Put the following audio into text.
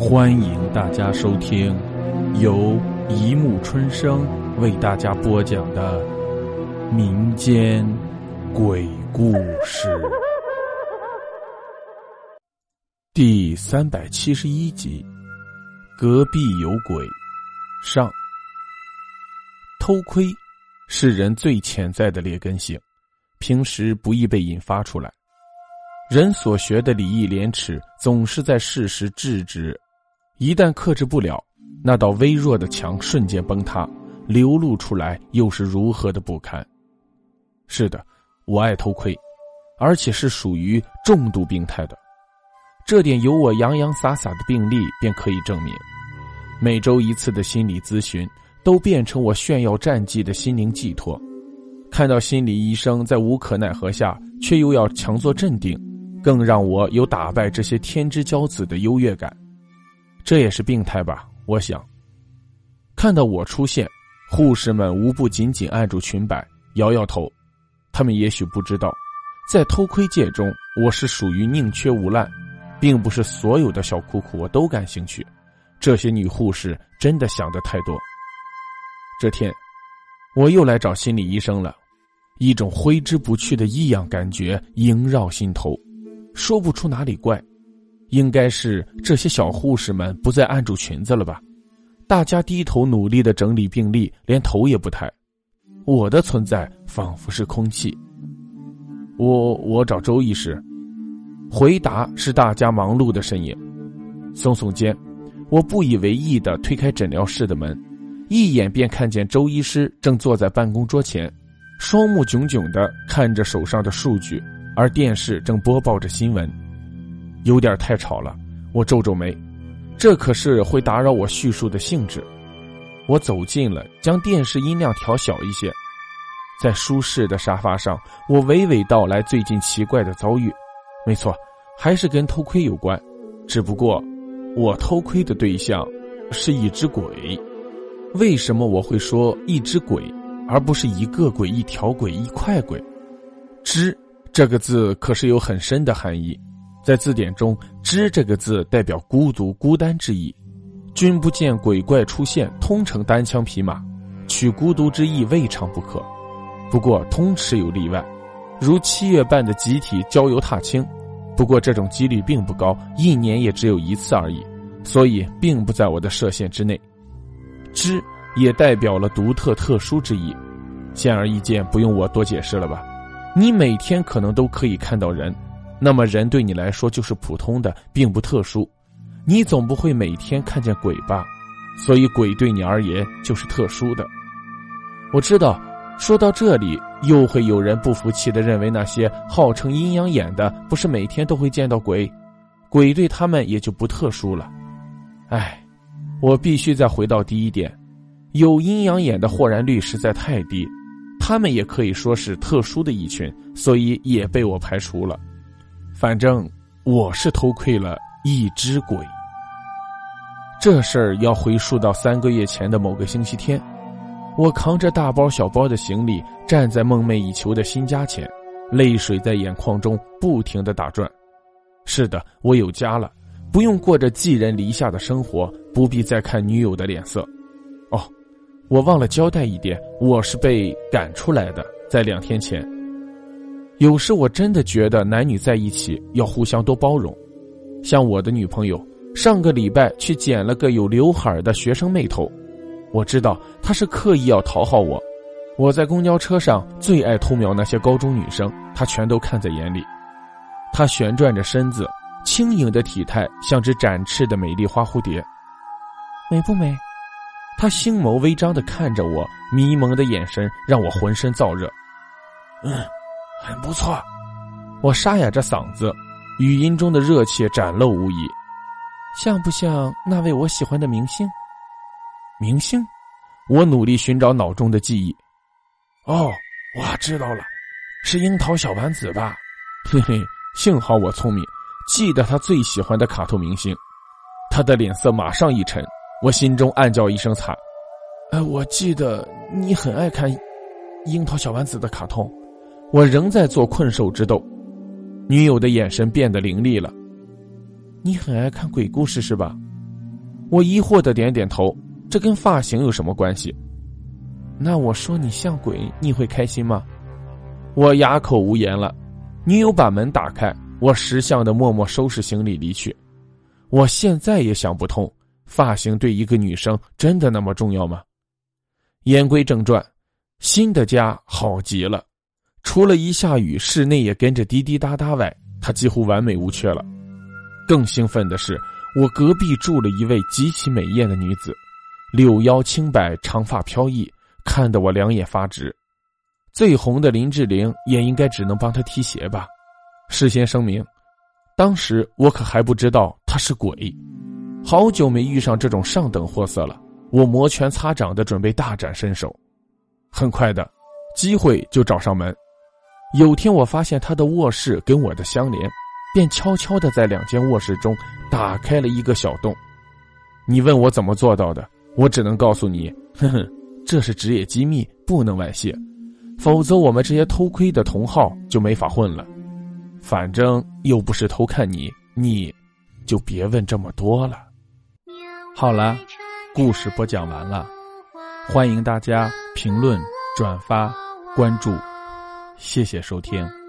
欢迎大家收听由一木春生为大家播讲的民间鬼故事第三百七十一集：隔壁有鬼。上，偷窥是人最潜在的劣根性，平时不易被引发出来。人所学的礼义廉耻，总是在适时制止，一旦克制不了，那道微弱的墙瞬间崩塌，流露出来又是如何的不堪。是的，我爱偷窥，而且是属于重度病态的，这点由我洋洋洒洒的病历便可以证明。每周一次的心理咨询，都变成我炫耀战绩的心灵寄托。看到心理医生在无可奈何下，却又要强作镇定。更让我有打败这些天之骄子的优越感，这也是病态吧？我想。看到我出现，护士们无不紧紧按住裙摆，摇摇头。他们也许不知道，在偷窥界中，我是属于宁缺毋滥，并不是所有的小裤裤我都感兴趣。这些女护士真的想的太多。这天，我又来找心理医生了，一种挥之不去的异样感觉萦绕心头。说不出哪里怪，应该是这些小护士们不再按住裙子了吧？大家低头努力的整理病历，连头也不抬。我的存在仿佛是空气。我我找周医师，回答是大家忙碌的身影。耸耸肩，我不以为意的推开诊疗室的门，一眼便看见周医师正坐在办公桌前，双目炯炯的看着手上的数据。而电视正播报着新闻，有点太吵了。我皱皱眉，这可是会打扰我叙述的兴致。我走近了，将电视音量调小一些，在舒适的沙发上，我娓娓道来最近奇怪的遭遇。没错，还是跟偷窥有关，只不过我偷窥的对象是一只鬼。为什么我会说一只鬼，而不是一个鬼、一条鬼、一块鬼？只。这个字可是有很深的含义，在字典中，“知”这个字代表孤独、孤单之意。君不见鬼怪出现，通称单枪匹马，取孤独之意未尝不可。不过，通吃有例外，如七月半的集体郊游踏青。不过，这种几率并不高，一年也只有一次而已，所以并不在我的射线之内。知也代表了独特、特殊之意，显而易见，不用我多解释了吧。你每天可能都可以看到人，那么人对你来说就是普通的，并不特殊。你总不会每天看见鬼吧？所以鬼对你而言就是特殊的。我知道，说到这里，又会有人不服气的认为那些号称阴阳眼的，不是每天都会见到鬼，鬼对他们也就不特殊了。唉，我必须再回到第一点，有阴阳眼的豁然率实在太低。他们也可以说是特殊的一群，所以也被我排除了。反正我是偷窥了一只鬼。这事儿要回溯到三个月前的某个星期天，我扛着大包小包的行李，站在梦寐以求的新家前，泪水在眼眶中不停的打转。是的，我有家了，不用过着寄人篱下的生活，不必再看女友的脸色。哦。我忘了交代一点，我是被赶出来的。在两天前，有时我真的觉得男女在一起要互相多包容。像我的女朋友，上个礼拜去剪了个有刘海的学生妹头，我知道她是刻意要讨好我。我在公交车上最爱偷瞄那些高中女生，她全都看在眼里。她旋转着身子，轻盈的体态像只展翅的美丽花蝴蝶，美不美？她星眸微张的看着我，迷蒙的眼神让我浑身燥热。嗯，很不错。我沙哑着嗓子，语音中的热切展露无遗。像不像那位我喜欢的明星？明星？我努力寻找脑中的记忆。哦，我知道了，是樱桃小丸子吧？嘿嘿，幸好我聪明，记得他最喜欢的卡通明星。他的脸色马上一沉。我心中暗叫一声惨，哎，我记得你很爱看樱桃小丸子的卡通。我仍在做困兽之斗，女友的眼神变得凌厉了。你很爱看鬼故事是吧？我疑惑的点点头，这跟发型有什么关系？那我说你像鬼，你会开心吗？我哑口无言了。女友把门打开，我识相的默默收拾行李离去。我现在也想不通，发型对一个女生真的那么重要吗？言归正传，新的家好极了，除了一下雨室内也跟着滴滴答答外，它几乎完美无缺了。更兴奋的是，我隔壁住了一位极其美艳的女子，柳腰轻摆，长发飘逸，看得我两眼发直。最红的林志玲也应该只能帮她提鞋吧。事先声明，当时我可还不知道她是鬼。好久没遇上这种上等货色了，我摩拳擦掌的准备大展身手。很快的，机会就找上门。有天我发现他的卧室跟我的相连。便悄悄的在两间卧室中打开了一个小洞。你问我怎么做到的，我只能告诉你，哼哼，这是职业机密，不能外泄，否则我们这些偷窥的同好就没法混了。反正又不是偷看你，你就别问这么多了。好了，故事播讲完了，欢迎大家评论、转发、关注，谢谢收听。